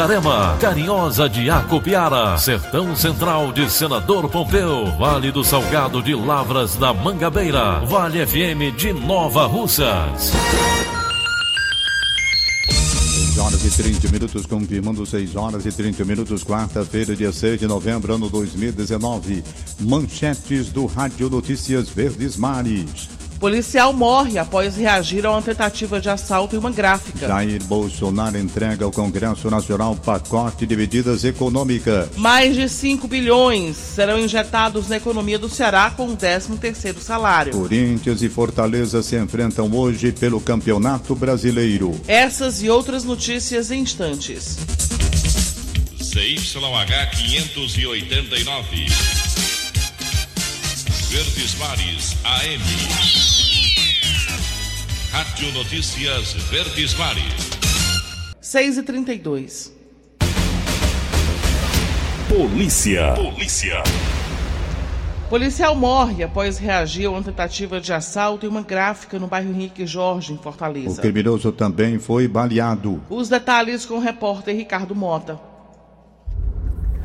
Itarema, Carinhosa de Acopiara, Sertão Central de Senador Pompeu, Vale do Salgado de Lavras da Mangabeira, Vale FM de Nova Russas. 6 horas e 30 minutos, confirmando 6 horas e 30 minutos, quarta-feira, dia 6 de novembro, ano 2019. Manchetes do Rádio Notícias Verdes Mares. Policial morre após reagir a uma tentativa de assalto em uma gráfica. Jair Bolsonaro entrega ao Congresso Nacional pacote de medidas econômicas. Mais de 5 bilhões serão injetados na economia do Ceará com o 13º salário. Corinthians e Fortaleza se enfrentam hoje pelo Campeonato Brasileiro. Essas e outras notícias em instantes. CYH 589. Verdes Mares AM. Rádio Notícias Verdes Mares. 6 e 32 Polícia. Polícia. Policial morre após reagir a uma tentativa de assalto em uma gráfica no bairro Henrique Jorge, em O Fortaleza. criminoso também foi baleado. Os detalhes com o repórter Ricardo Mota.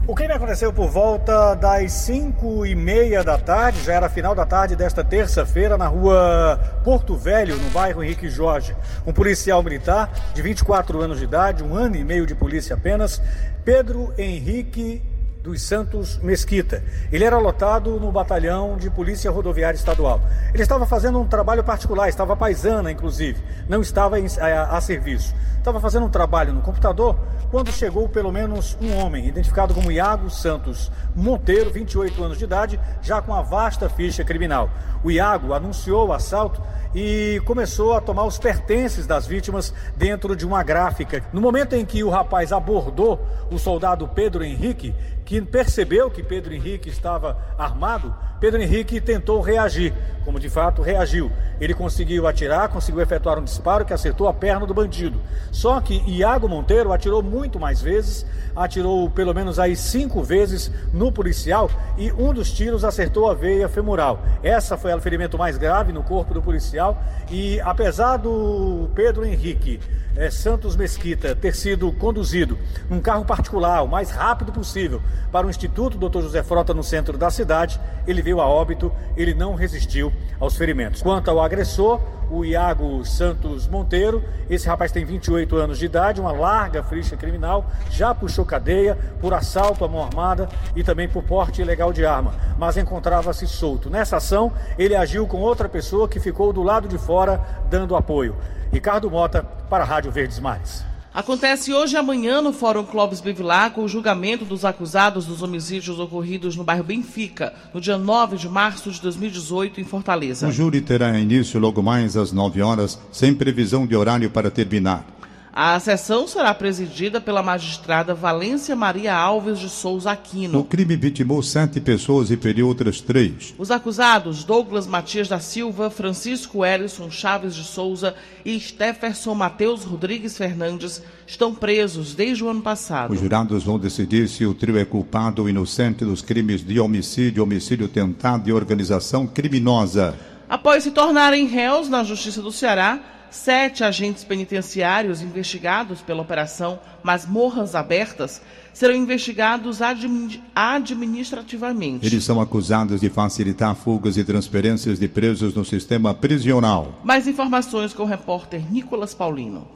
O crime aconteceu por volta das 5 e meia da tarde, já era final da tarde desta terça-feira, na rua Porto Velho, no bairro Henrique Jorge. Um policial militar de 24 anos de idade, um ano e meio de polícia apenas, Pedro Henrique dos Santos Mesquita. Ele era lotado no batalhão de Polícia Rodoviária Estadual. Ele estava fazendo um trabalho particular, estava paisana, inclusive, não estava a, a serviço. Estava fazendo um trabalho no computador quando chegou pelo menos um homem, identificado como Iago Santos Monteiro, 28 anos de idade, já com uma vasta ficha criminal. O Iago anunciou o assalto e começou a tomar os pertences das vítimas dentro de uma gráfica. No momento em que o rapaz abordou o soldado Pedro Henrique, que percebeu que Pedro Henrique estava armado, Pedro Henrique tentou reagir, como de fato reagiu. Ele conseguiu atirar, conseguiu efetuar um disparo que acertou a perna do bandido. Só que Iago Monteiro atirou muito mais vezes, atirou pelo menos aí cinco vezes no policial e um dos tiros acertou a veia femoral. Essa foi o ferimento mais grave no corpo do policial e apesar do Pedro Henrique é, Santos Mesquita ter sido conduzido num carro particular o mais rápido possível para o Instituto Dr. José Frota no centro da cidade, ele veio a óbito, ele não resistiu aos ferimentos. Quanto ao agressor, o Iago Santos Monteiro, esse rapaz tem 28 anos de idade, uma larga ficha criminal, já puxou cadeia por assalto à mão armada e também por porte ilegal de arma, mas encontrava-se solto. Nessa ação, ele agiu com outra pessoa que ficou do lado de fora dando apoio. Ricardo Mota, para a Rádio Verdes Mares. Acontece hoje e amanhã no Fórum Clóvis Bevilacqua o julgamento dos acusados dos homicídios ocorridos no bairro Benfica, no dia 9 de março de 2018, em Fortaleza. O júri terá início logo mais às 9 horas, sem previsão de horário para terminar. A sessão será presidida pela magistrada Valência Maria Alves de Souza O Aquino. crime vitimou sete pessoas e feriu outras três. Os acusados Douglas Matias da Silva, Francisco Ellison Chaves de Souza e Stefferson Matheus Rodrigues Fernandes estão presos desde o ano passado. Os jurados vão decidir se o trio é culpado ou inocente dos crimes de homicídio, homicídio tentado e organização criminosa. Após se tornarem réus na Justiça do Ceará, sete agentes penitenciários investigados pela Operação Masmorras Abertas serão investigados admi administrativamente. Eles são acusados de facilitar fugas e transferências de presos no sistema prisional. Mais informações com o repórter Nicolas Paulino.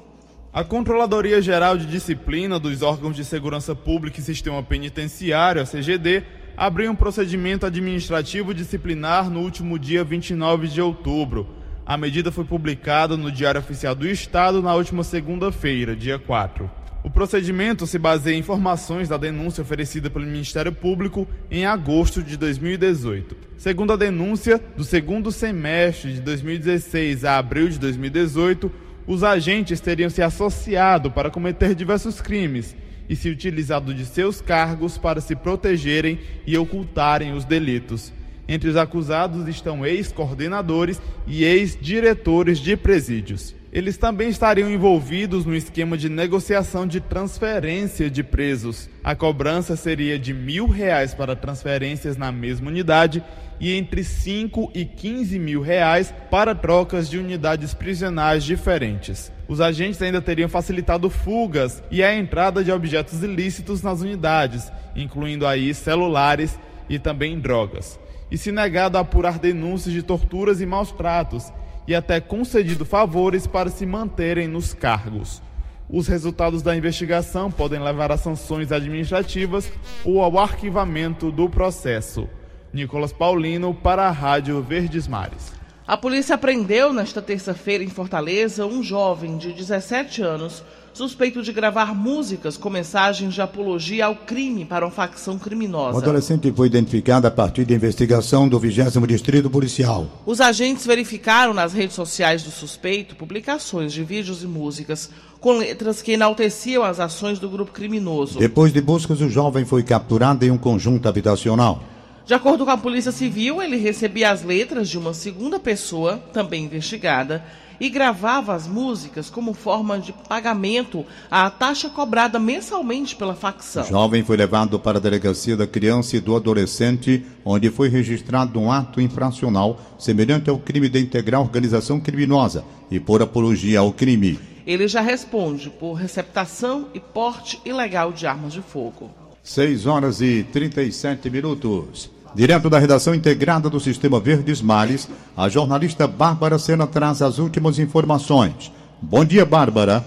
A Controladoria Geral de Disciplina dos Órgãos de Segurança Pública e Sistema Penitenciário, a CGD, abriu um procedimento administrativo disciplinar no último dia 29 de outubro. A medida foi publicada no Diário Oficial do Estado na última segunda-feira, dia 4. O procedimento se baseia em informações da denúncia oferecida pelo Ministério Público em agosto de 2018. Segundo a denúncia, do segundo semestre de 2016 a abril de 2018, os agentes teriam se associado para cometer diversos crimes e se utilizado de seus cargos para se protegerem e ocultarem os delitos. Entre os acusados estão ex-coordenadores e ex-diretores de presídios. Eles também estariam envolvidos no esquema de negociação de transferência de presos. A cobrança seria de mil reais para transferências na mesma unidade e entre 5 e 15 mil reais para trocas de unidades prisionais diferentes. Os agentes ainda teriam facilitado fugas e a entrada de objetos ilícitos nas unidades, incluindo aí celulares e também drogas. E se negado a apurar denúncias de torturas e maus tratos e até concedido favores para se manterem nos cargos. Os resultados da investigação podem levar a sanções administrativas ou ao arquivamento do processo. Nicolas Paulino para a Rádio Verdes Mares. A polícia prendeu nesta terça-feira em Fortaleza um jovem de 17 anos suspeito de gravar músicas com mensagens de apologia ao crime para uma facção criminosa. O adolescente foi identificado a partir da investigação do 20 Distrito Policial. Os agentes verificaram nas redes sociais do suspeito publicações de vídeos e músicas com letras que enalteciam as ações do grupo criminoso. Depois de buscas, o jovem foi capturado em um conjunto habitacional. De acordo com a Polícia Civil, ele recebia as letras de uma segunda pessoa, também investigada, e gravava as músicas como forma de pagamento à taxa cobrada mensalmente pela facção. O jovem foi levado para a delegacia da criança e do adolescente, onde foi registrado um ato infracional semelhante ao crime de integrar organização criminosa e por apologia ao crime. Ele já responde por receptação e porte ilegal de armas de fogo. 6 horas e 37 minutos. Direto da redação integrada do Sistema Verdes Mares, a jornalista Bárbara Sena traz as últimas informações. Bom dia, Bárbara.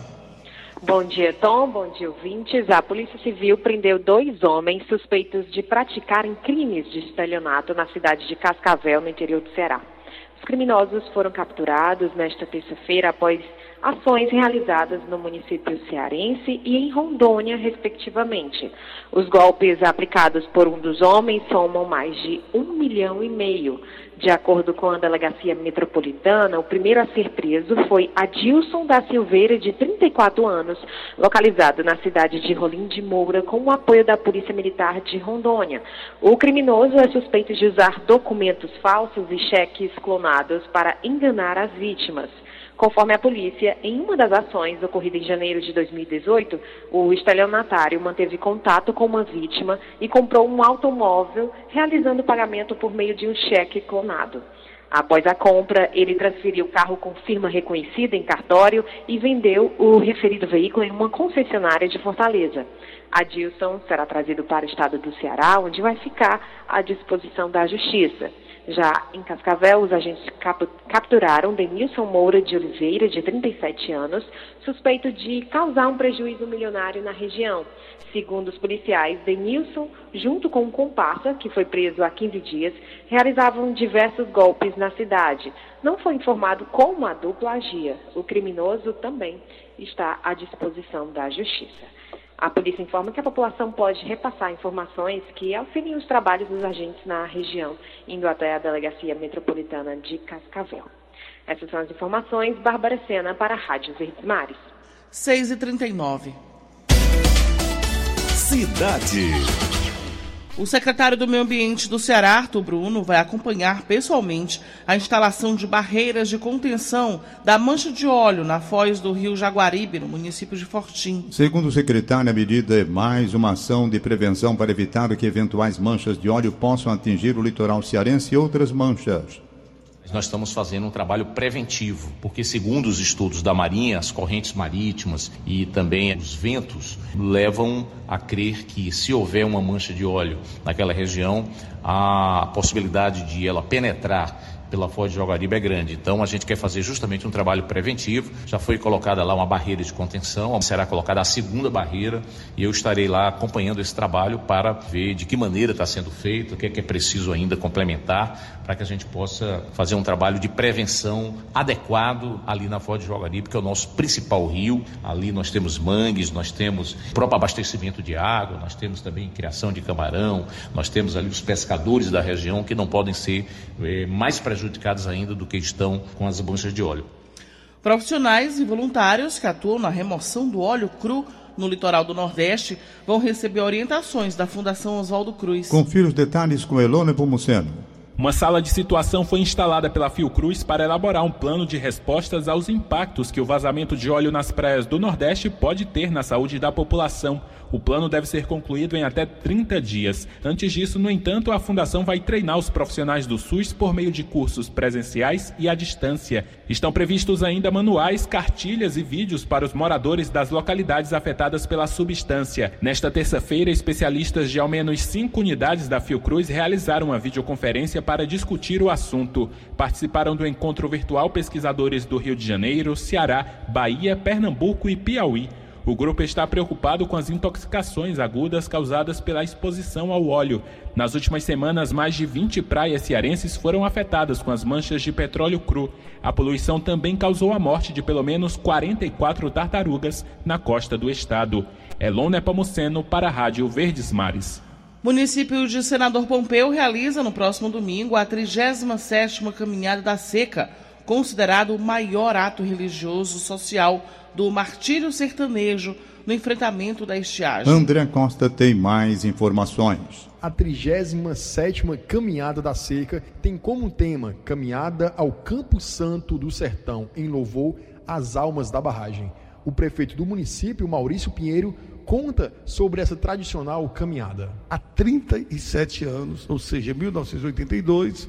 Bom dia, Tom. Bom dia, ouvintes. A Polícia Civil prendeu dois homens suspeitos de praticarem crimes de estelionato na cidade de Cascavel, no interior do Ceará. Os criminosos foram capturados nesta terça-feira após ações realizadas no município cearense e em Rondônia, respectivamente. Os golpes aplicados por um dos homens somam mais de um milhão e meio. De acordo com a delegacia metropolitana, o primeiro a ser preso foi Adilson da Silveira, de 34 anos, localizado na cidade de Rolim de Moura, com o apoio da Polícia Militar de Rondônia. O criminoso é suspeito de usar documentos falsos e cheques clonados para enganar as vítimas. Conforme a polícia, em uma das ações ocorrida em janeiro de 2018, o estelionatário manteve contato com uma vítima e comprou um automóvel, realizando o pagamento por meio de um cheque clonado. Após a compra, ele transferiu o carro com firma reconhecida em cartório e vendeu o referido veículo em uma concessionária de Fortaleza. Adilson será trazido para o estado do Ceará, onde vai ficar à disposição da Justiça. Já em Cascavel, os agentes cap capturaram Denilson Moura de Oliveira, de 37 anos, suspeito de causar um prejuízo milionário na região. Segundo os policiais, Denilson, junto com um comparsa, que foi preso há 15 dias, realizavam diversos golpes na cidade. Não foi informado como a dupla agia. O criminoso também está à disposição da justiça. A polícia informa que a população pode repassar informações que auxiliem os trabalhos dos agentes na região, indo até a Delegacia Metropolitana de Cascavel. Essas são as informações. Bárbara Sena para a Rádio Verdes Mares. 6 e 39 Cidade. O secretário do Meio Ambiente do Ceará, Arthur Bruno, vai acompanhar pessoalmente a instalação de barreiras de contenção da mancha de óleo na foz do rio Jaguaribe, no município de Fortim. Segundo o secretário, a medida é mais uma ação de prevenção para evitar que eventuais manchas de óleo possam atingir o litoral cearense e outras manchas. Nós estamos fazendo um trabalho preventivo, porque segundo os estudos da Marinha, as correntes marítimas e também os ventos levam a crer que se houver uma mancha de óleo naquela região, a possibilidade de ela penetrar pela Foz de Jaguaribe é grande. Então a gente quer fazer justamente um trabalho preventivo. Já foi colocada lá uma barreira de contenção, será colocada a segunda barreira e eu estarei lá acompanhando esse trabalho para ver de que maneira está sendo feito, o que é, que é preciso ainda complementar para que a gente possa fazer um trabalho de prevenção adequado ali na Foz de Jaguaribe, que é o nosso principal rio. Ali nós temos mangues, nós temos próprio abastecimento de água, nós temos também criação de camarão, nós temos ali os pescadores da região que não podem ser eh, mais prejudicados prejudicados ainda do que estão com as manchas de óleo. Profissionais e voluntários que atuam na remoção do óleo cru no litoral do Nordeste vão receber orientações da Fundação Oswaldo Cruz. Confira os detalhes com Elone Pomuceno. Uma sala de situação foi instalada pela Fiocruz para elaborar um plano de respostas aos impactos que o vazamento de óleo nas praias do Nordeste pode ter na saúde da população. O plano deve ser concluído em até 30 dias. Antes disso, no entanto, a Fundação vai treinar os profissionais do SUS por meio de cursos presenciais e à distância. Estão previstos ainda manuais, cartilhas e vídeos para os moradores das localidades afetadas pela substância. Nesta terça-feira, especialistas de ao menos cinco unidades da Fiocruz realizaram uma videoconferência para discutir o assunto. Participaram do encontro virtual pesquisadores do Rio de Janeiro, Ceará, Bahia, Pernambuco e Piauí. O grupo está preocupado com as intoxicações agudas causadas pela exposição ao óleo. Nas últimas semanas, mais de 20 praias cearenses foram afetadas com as manchas de petróleo cru. A poluição também causou a morte de pelo menos 44 tartarugas na costa do estado. Elon Nepomuceno para a Rádio Verdes Mares. Município de Senador Pompeu realiza no próximo domingo a 37ª Caminhada da Seca, considerado o maior ato religioso social do martírio sertanejo no enfrentamento da estiagem. André Costa tem mais informações. A 37ª Caminhada da Seca tem como tema Caminhada ao Campo Santo do Sertão, em louvor às almas da barragem. O prefeito do município, Maurício Pinheiro, conta sobre essa tradicional caminhada. Há 37 anos, ou seja, 1982,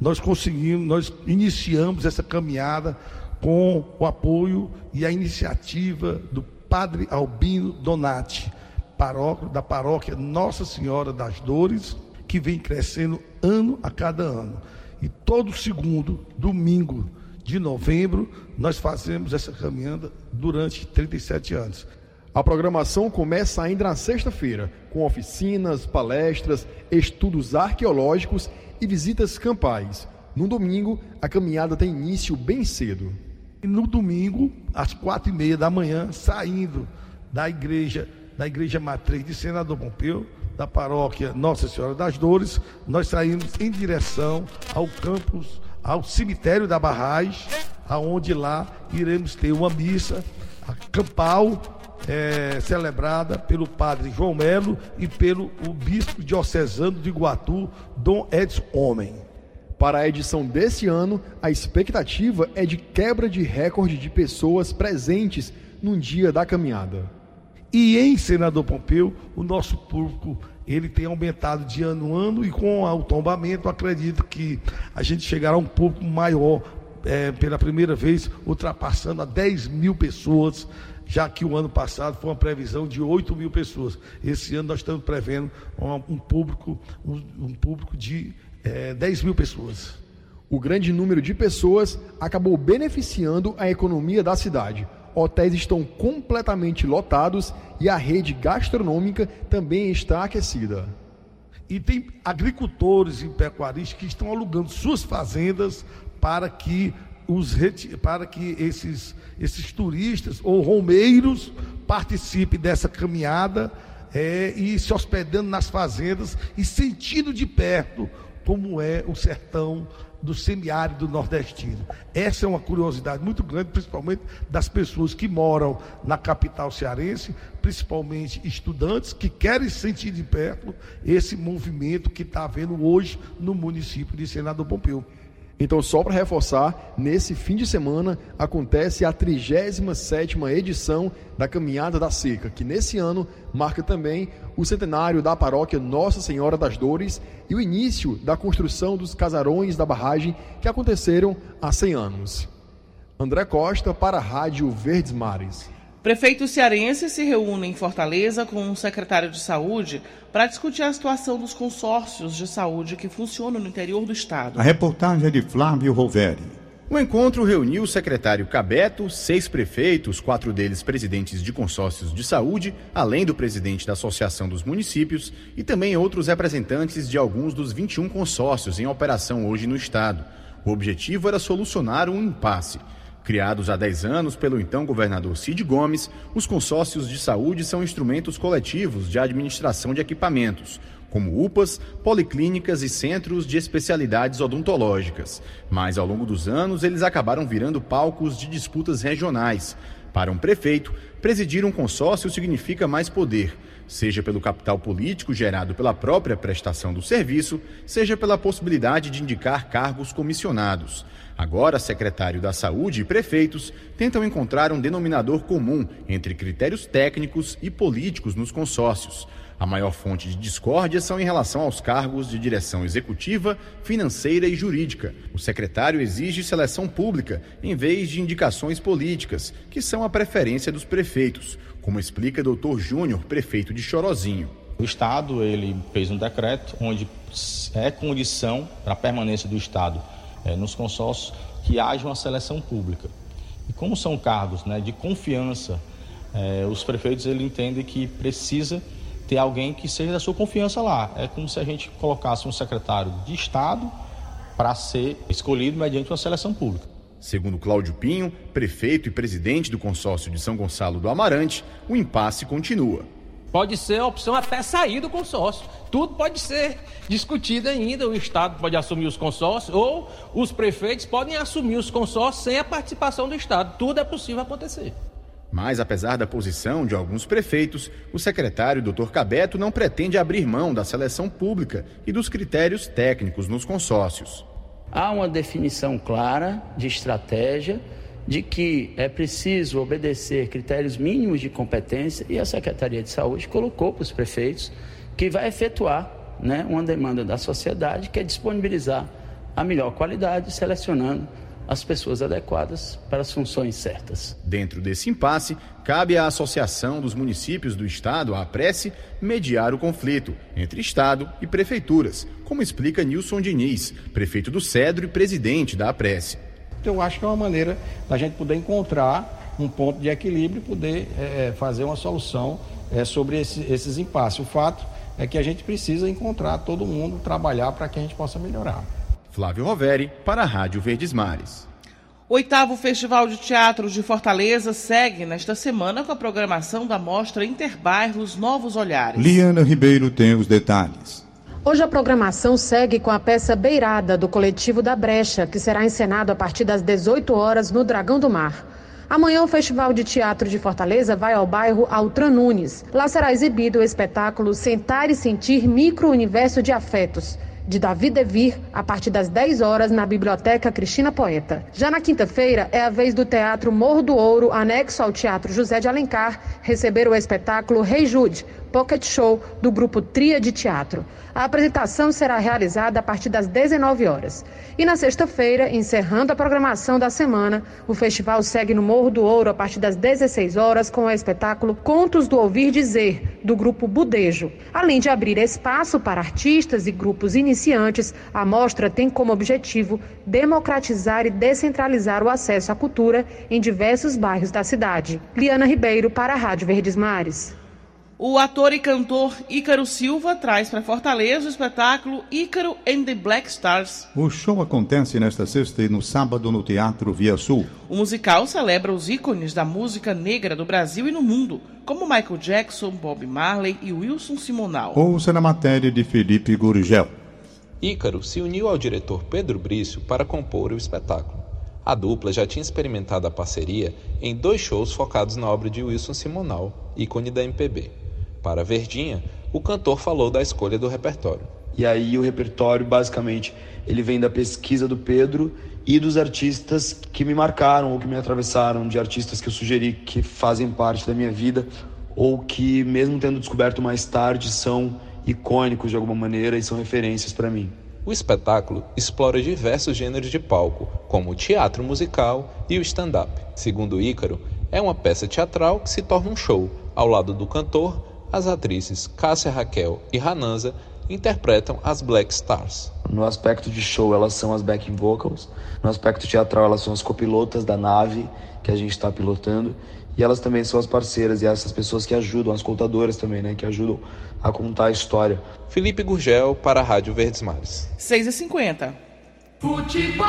nós conseguimos, nós iniciamos essa caminhada com o apoio e a iniciativa do Padre Albino Donati, paróquio, da paróquia Nossa Senhora das Dores, que vem crescendo ano a cada ano. E todo segundo domingo de novembro, nós fazemos essa caminhada durante 37 anos. A programação começa ainda na sexta-feira, com oficinas, palestras, estudos arqueológicos e visitas campais. No domingo, a caminhada tem início bem cedo. E no domingo, às quatro e meia da manhã, saindo da igreja, da igreja matriz de Senador Pompeu, da paróquia Nossa Senhora das Dores, nós saímos em direção ao campus, ao cemitério da Barragem, aonde lá iremos ter uma missa campal é, celebrada pelo padre João Melo e pelo o bispo diocesano de Iguatu, Dom Edson Homem. Para a edição desse ano, a expectativa é de quebra de recorde de pessoas presentes num dia da caminhada. E em Senador Pompeu, o nosso público ele tem aumentado de ano a ano e com o tombamento, acredito que a gente chegará a um público maior é, pela primeira vez, ultrapassando a 10 mil pessoas, já que o ano passado foi uma previsão de 8 mil pessoas. Esse ano nós estamos prevendo um, um público, um, um público de é, 10 mil pessoas. O grande número de pessoas acabou beneficiando a economia da cidade. Hotéis estão completamente lotados e a rede gastronômica também está aquecida. E tem agricultores e pecuaristas que estão alugando suas fazendas para que os para que esses, esses turistas ou romeiros participem dessa caminhada é, e se hospedando nas fazendas e sentindo de perto como é o sertão do semiárido nordestino. Essa é uma curiosidade muito grande, principalmente das pessoas que moram na capital cearense, principalmente estudantes que querem sentir de perto esse movimento que está havendo hoje no município de Senador Pompeu. Então, só para reforçar, nesse fim de semana acontece a 37ª edição da Caminhada da Seca, que nesse ano marca também o centenário da paróquia Nossa Senhora das Dores e o início da construção dos casarões da barragem que aconteceram há 100 anos. André Costa para a Rádio Verdes Mares. Prefeitos cearenses se reúnem em Fortaleza com o secretário de Saúde para discutir a situação dos consórcios de saúde que funcionam no interior do estado. A reportagem é de Flávio Roveri. O encontro reuniu o secretário Cabeto, seis prefeitos, quatro deles presidentes de consórcios de saúde, além do presidente da Associação dos Municípios e também outros representantes de alguns dos 21 consórcios em operação hoje no estado. O objetivo era solucionar um impasse. Criados há 10 anos pelo então governador Cid Gomes, os consórcios de saúde são instrumentos coletivos de administração de equipamentos, como UPAs, policlínicas e centros de especialidades odontológicas. Mas ao longo dos anos, eles acabaram virando palcos de disputas regionais. Para um prefeito, presidir um consórcio significa mais poder, seja pelo capital político gerado pela própria prestação do serviço, seja pela possibilidade de indicar cargos comissionados. Agora, secretário da Saúde e prefeitos tentam encontrar um denominador comum entre critérios técnicos e políticos nos consórcios. A maior fonte de discórdia são em relação aos cargos de direção executiva, financeira e jurídica. O secretário exige seleção pública em vez de indicações políticas, que são a preferência dos prefeitos, como explica Dr. Júnior, prefeito de Chorozinho. O Estado ele fez um decreto onde é condição para a permanência do Estado é, nos consórcios que haja uma seleção pública. E como são cargos né, de confiança, é, os prefeitos ele entendem que precisa ter alguém que seja da sua confiança lá. É como se a gente colocasse um secretário de Estado para ser escolhido mediante uma seleção pública. Segundo Cláudio Pinho, prefeito e presidente do consórcio de São Gonçalo do Amarante, o impasse continua. Pode ser a opção até sair do consórcio. Tudo pode ser discutido ainda. O Estado pode assumir os consórcios ou os prefeitos podem assumir os consórcios sem a participação do Estado. Tudo é possível acontecer. Mas, apesar da posição de alguns prefeitos, o secretário Dr. Cabeto não pretende abrir mão da seleção pública e dos critérios técnicos nos consórcios. Há uma definição clara de estratégia de que é preciso obedecer critérios mínimos de competência e a Secretaria de Saúde colocou para os prefeitos que vai efetuar né, uma demanda da sociedade que é disponibilizar a melhor qualidade, selecionando as pessoas adequadas para as funções certas. Dentro desse impasse, cabe à Associação dos Municípios do Estado, a APRESE, mediar o conflito entre Estado e prefeituras, como explica Nilson Diniz, prefeito do Cedro e presidente da APRESE. Eu acho que é uma maneira da gente poder encontrar um ponto de equilíbrio e poder é, fazer uma solução é, sobre esse, esses impasses. O fato é que a gente precisa encontrar todo mundo, trabalhar para que a gente possa melhorar. Flávio Roveri, para a Rádio Verdes Mares. O oitavo Festival de Teatro de Fortaleza segue nesta semana com a programação da mostra Interbairros Novos Olhares. Liana Ribeiro tem os detalhes. Hoje a programação segue com a peça Beirada, do coletivo da Brecha, que será encenado a partir das 18 horas no Dragão do Mar. Amanhã o Festival de Teatro de Fortaleza vai ao bairro Altran Nunes. Lá será exibido o espetáculo Sentar e Sentir Micro-Universo de Afetos, de Davi Devir, a partir das 10 horas na Biblioteca Cristina Poeta. Já na quinta-feira é a vez do Teatro Morro do Ouro, anexo ao Teatro José de Alencar, receber o espetáculo Rei Jude, Pocket Show do grupo Tria de Teatro. A apresentação será realizada a partir das 19 horas. E na sexta-feira, encerrando a programação da semana, o festival segue no Morro do Ouro a partir das 16 horas com o espetáculo Contos do Ouvir Dizer, do grupo Budejo. Além de abrir espaço para artistas e grupos iniciantes, a mostra tem como objetivo democratizar e descentralizar o acesso à cultura em diversos bairros da cidade. Liana Ribeiro para a Rádio Verdes Mares. O ator e cantor Ícaro Silva traz para Fortaleza o espetáculo Ícaro and the Black Stars. O show acontece nesta sexta e no sábado no Teatro Via Sul. O musical celebra os ícones da música negra do Brasil e no mundo, como Michael Jackson, Bob Marley e Wilson Simonal. Ouça na matéria de Felipe Gurgel. Ícaro se uniu ao diretor Pedro Brício para compor o espetáculo. A dupla já tinha experimentado a parceria em dois shows focados na obra de Wilson Simonal, ícone da MPB. Para Verdinha, o cantor falou da escolha do repertório. E aí o repertório, basicamente, ele vem da pesquisa do Pedro e dos artistas que me marcaram ou que me atravessaram, de artistas que eu sugeri que fazem parte da minha vida ou que, mesmo tendo descoberto mais tarde, são icônicos de alguma maneira e são referências para mim. O espetáculo explora diversos gêneros de palco, como o teatro musical e o stand-up. Segundo Ícaro, é uma peça teatral que se torna um show. Ao lado do cantor, as atrizes Cássia Raquel e Rananza interpretam as Black Stars. No aspecto de show, elas são as backing vocals. No aspecto teatral, elas são as copilotas da nave que a gente está pilotando. E elas também são as parceiras e essas pessoas que ajudam, as contadoras também, né? Que ajudam a contar a história. Felipe Gurgel para a Rádio Verdes Mares. 6h50. Futebol.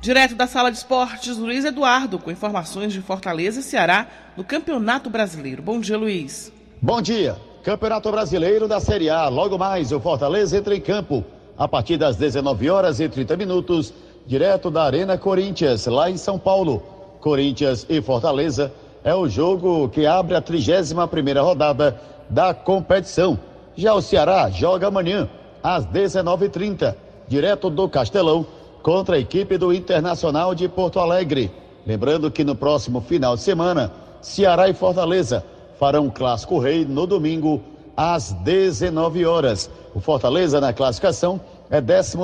Direto da sala de esportes, Luiz Eduardo, com informações de Fortaleza e Ceará no Campeonato Brasileiro. Bom dia, Luiz. Bom dia. Campeonato Brasileiro da Série A. Logo mais, o Fortaleza entra em campo a partir das 19 horas e 30 minutos, direto da Arena Corinthians, lá em São Paulo. Corinthians e Fortaleza é o jogo que abre a 31ª rodada da competição. Já o Ceará joga amanhã às 19h30, direto do Castelão, contra a equipe do Internacional de Porto Alegre. Lembrando que no próximo final de semana, Ceará e Fortaleza farão clássico rei no domingo às 19 horas. O Fortaleza na classificação é 12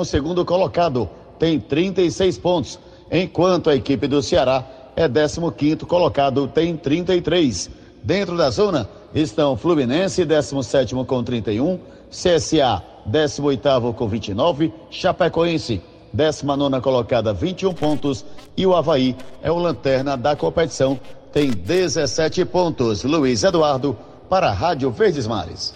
colocado, tem 36 pontos, enquanto a equipe do Ceará é 15 colocado, tem 33. Dentro da zona estão Fluminense, 17 com 31, CSA, 18 com 29, Chapecoense, 19 colocada, 21 pontos, e o Havaí é o lanterna da competição, tem 17 pontos. Luiz Eduardo, para a Rádio Verdes Mares.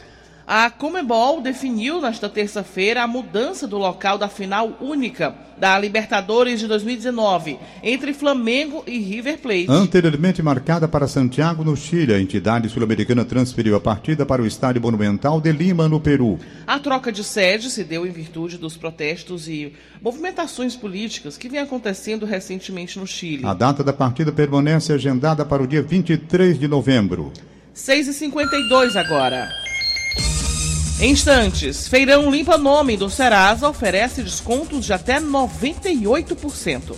A Comebol definiu nesta terça-feira a mudança do local da final única da Libertadores de 2019 entre Flamengo e River Plate. Anteriormente marcada para Santiago, no Chile, a entidade sul-americana transferiu a partida para o Estádio Monumental de Lima, no Peru. A troca de sede se deu em virtude dos protestos e movimentações políticas que vem acontecendo recentemente no Chile. A data da partida permanece agendada para o dia 23 de novembro. 6h52 agora. Em instantes, Feirão Limpa Nome do Serasa oferece descontos de até 98%.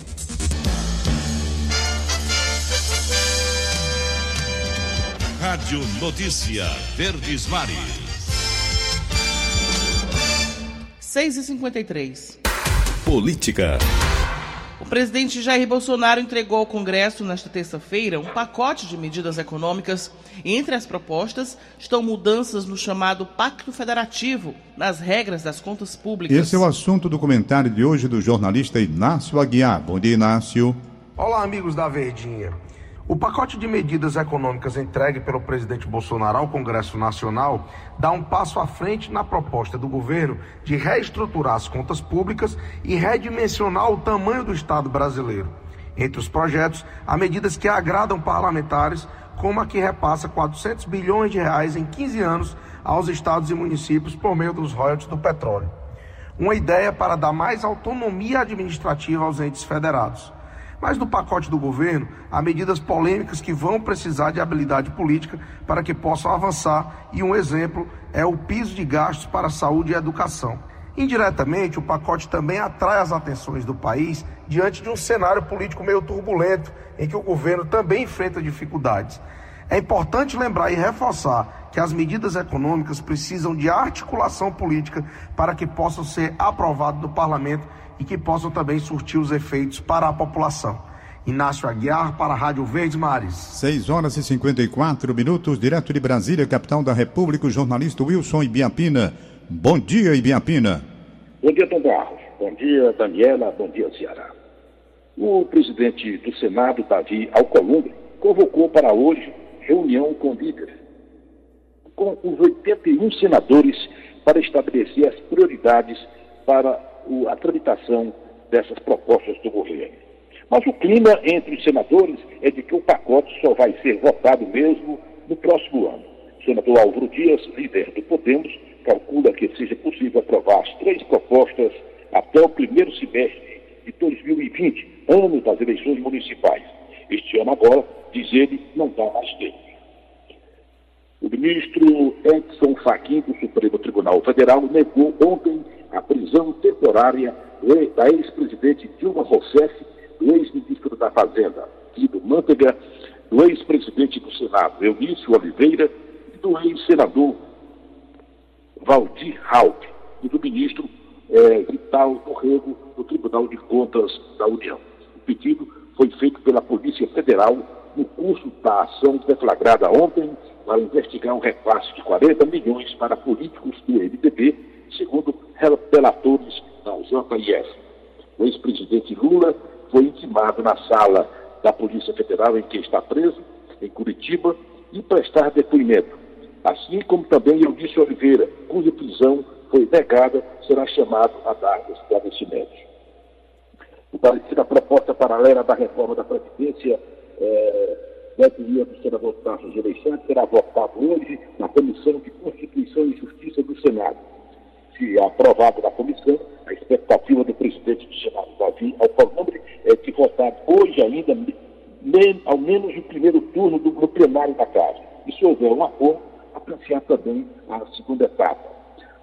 Rádio Notícia Verdes Mares. 6h53. Política. O presidente Jair Bolsonaro entregou ao Congresso nesta terça-feira um pacote de medidas econômicas. Entre as propostas estão mudanças no chamado Pacto Federativo, nas regras das contas públicas. Esse é o assunto do comentário de hoje do jornalista Inácio Aguiar. Bom dia, Inácio. Olá, amigos da Verdinha. O pacote de medidas econômicas entregue pelo presidente Bolsonaro ao Congresso Nacional dá um passo à frente na proposta do governo de reestruturar as contas públicas e redimensionar o tamanho do Estado brasileiro. Entre os projetos, há medidas que agradam parlamentares, como a que repassa 400 bilhões de reais em 15 anos aos estados e municípios por meio dos royalties do petróleo. Uma ideia para dar mais autonomia administrativa aos entes federados. Mas no pacote do governo há medidas polêmicas que vão precisar de habilidade política para que possam avançar, e um exemplo é o piso de gastos para saúde e educação. Indiretamente, o pacote também atrai as atenções do país diante de um cenário político meio turbulento, em que o governo também enfrenta dificuldades. É importante lembrar e reforçar que as medidas econômicas precisam de articulação política para que possam ser aprovadas no parlamento e que possam também surtir os efeitos para a população. Inácio Aguiar para a Rádio Verdes Mares. 6 horas e 54 minutos, direto de Brasília, capital da República, o jornalista Wilson Ibiapina. Bom dia, Ibiapina. Bom dia, Tom Barros. Bom dia, Daniela. Bom dia, Ceará. O presidente do Senado, Davi Alcolumbre, convocou para hoje reunião com líderes, com os 81 senadores, para estabelecer as prioridades para a tramitação dessas propostas do governo. Mas o clima entre os senadores é de que o pacote só vai ser votado mesmo no próximo ano. O senador Álvaro Dias, líder do Podemos, calcula que seja possível aprovar as três propostas até o primeiro semestre de 2020, ano das eleições municipais. Este ano agora, diz ele, não dá mais tempo. O ministro Edson Fachin, do Supremo Tribunal Federal, negou ontem a prisão temporária da ex-presidente Dilma Rousseff, do ex-ministro da Fazenda, Guido Mantega, do ex-presidente do Senado, Eunício Oliveira, e do ex-senador Valdir Halp, e do ministro eh, Vital Torrego, do Tribunal de Contas da União. O pedido foi feito pela Polícia Federal no curso da ação deflagrada ontem para investigar um repasse de 40 milhões para políticos do MDB, segundo relatores da UJIF. O ex-presidente Lula foi intimado na sala da Polícia Federal em que está preso, em Curitiba, e prestar depoimento. Assim como também Eudício Oliveira, cuja prisão foi negada, será chamado a dar esclarecimentos. O parecer da proposta paralela da reforma da Previdência é, da autoria do senador Tasso Gereissante será votado hoje na Comissão de Constituição e Justiça do Senado. Se aprovado na comissão, a expectativa do presidente do Senado, Davi Alcolumbre, é de votar hoje ainda, ao menos no primeiro turno do, no plenário da Casa. E se houver um acordo, apreciar também a segunda etapa.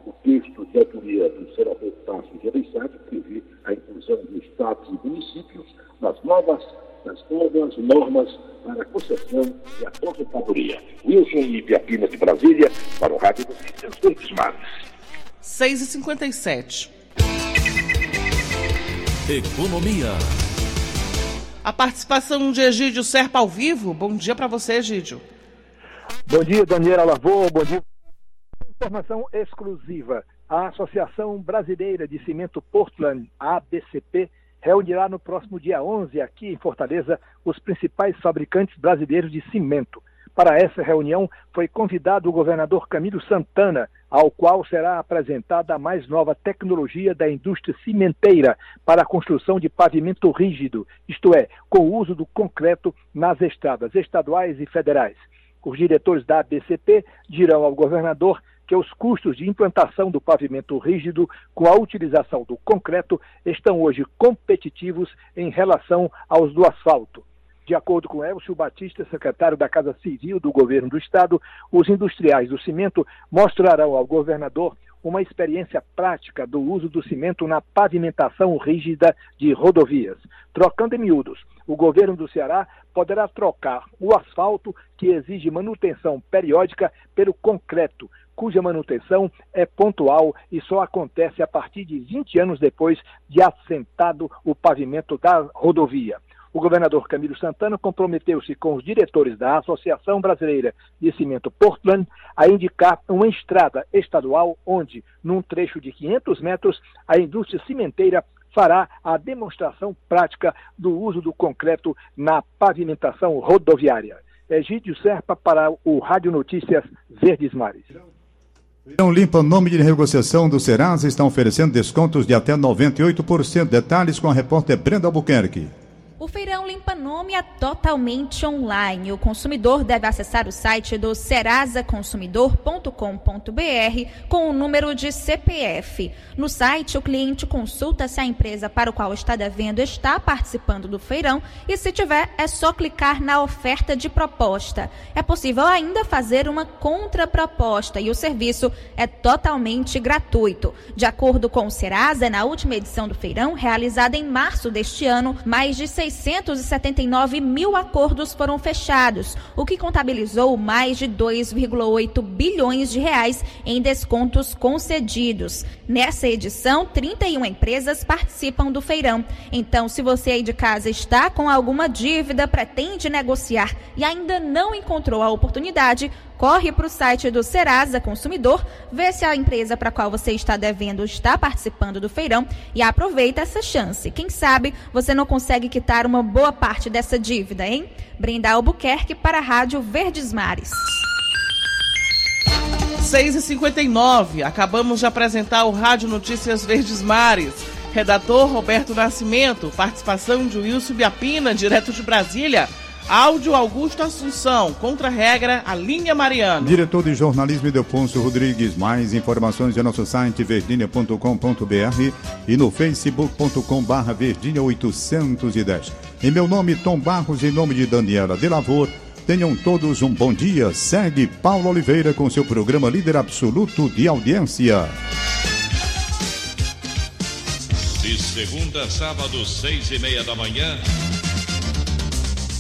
O texto de autoria do senador Tasso Gereissati prevê a inclusão de estados e municípios nas novas, nas novas normas para a concessão e aposentadoria. Wilson e Piapina de Brasília, para o Rádio Notícias Verdes Mares. 6 e 57 Economia. A participação de Egídio Serpa ao vivo. Bom dia para você, Egídio. Bom dia, Daniela Lavô. Bom dia. Informação exclusiva. A Associação Brasileira de Cimento Portland, ABCP, reunirá no próximo dia 11, aqui em Fortaleza, os principais fabricantes brasileiros de cimento. Para essa reunião, foi convidado o governador Camilo Santana, ao qual será apresentada a mais nova tecnologia da indústria cimenteira para a construção de pavimento rígido, isto é, com o uso do concreto nas estradas estaduais e federais. Os diretores da ABCP dirão ao governador que os custos de implantação do pavimento rígido com a utilização do concreto estão hoje competitivos em relação aos do asfalto. De acordo com Elcio Batista, secretário da Casa Civil do Governo do Estado, os industriais do cimento mostrarão ao governador uma experiência prática do uso do cimento na pavimentação rígida de rodovias. Trocando em miúdos, o governo do Ceará poderá trocar o asfalto, que exige manutenção periódica, pelo concreto, cuja manutenção é pontual e só acontece a partir de 20 anos depois de assentado o pavimento da rodovia. O governador Camilo Santana comprometeu-se com os diretores da Associação Brasileira de Cimento Portland a indicar uma estrada estadual onde, num trecho de 500 metros, a indústria cimenteira fará a demonstração prática do uso do concreto na pavimentação rodoviária. Egídio Serpa para o Rádio Notícias Verdes Mares. Feirão Limpa, nome de negociação do Serasa, estão oferecendo descontos de até 98%. Detalhes com a repórter Brenda Albuquerque. Limpa Nome é totalmente online. O consumidor deve acessar o site do serasaconsumidor.com.br com o número de CPF. No site, o cliente consulta se a empresa para o qual está devendo está participando do feirão e, se tiver, é só clicar na oferta de proposta. É possível ainda fazer uma contraproposta e o serviço é totalmente gratuito. De acordo com o Serasa, na última edição do feirão, realizada em março deste ano, mais de 6 679 mil acordos foram fechados, o que contabilizou mais de 2,8 bilhões de reais em descontos concedidos. Nessa edição, 31 empresas participam do feirão. Então, se você aí de casa está com alguma dívida, pretende negociar e ainda não encontrou a oportunidade, corre para o site do Serasa Consumidor, vê se a empresa para qual você está devendo está participando do feirão e aproveita essa chance. Quem sabe você não consegue quitar uma boa parte dessa dívida, hein? Brenda Albuquerque para a Rádio Verdes Mares. 6h59, acabamos de apresentar o Rádio Notícias Verdes Mares. Redator Roberto Nascimento, participação de Wilson Biapina, direto de Brasília. Áudio Augusto Assunção, contra-regra, a linha Mariano. Diretor de jornalismo Edelfonso Rodrigues. Mais informações em nosso site verdinha.com.br e no facebook.com verdinha 810. Em meu nome, Tom Barros, em nome de Daniela Delavor, Tenham todos um bom dia. Segue Paulo Oliveira com seu programa Líder Absoluto de Audiência. De segunda a sábado, seis e meia da manhã.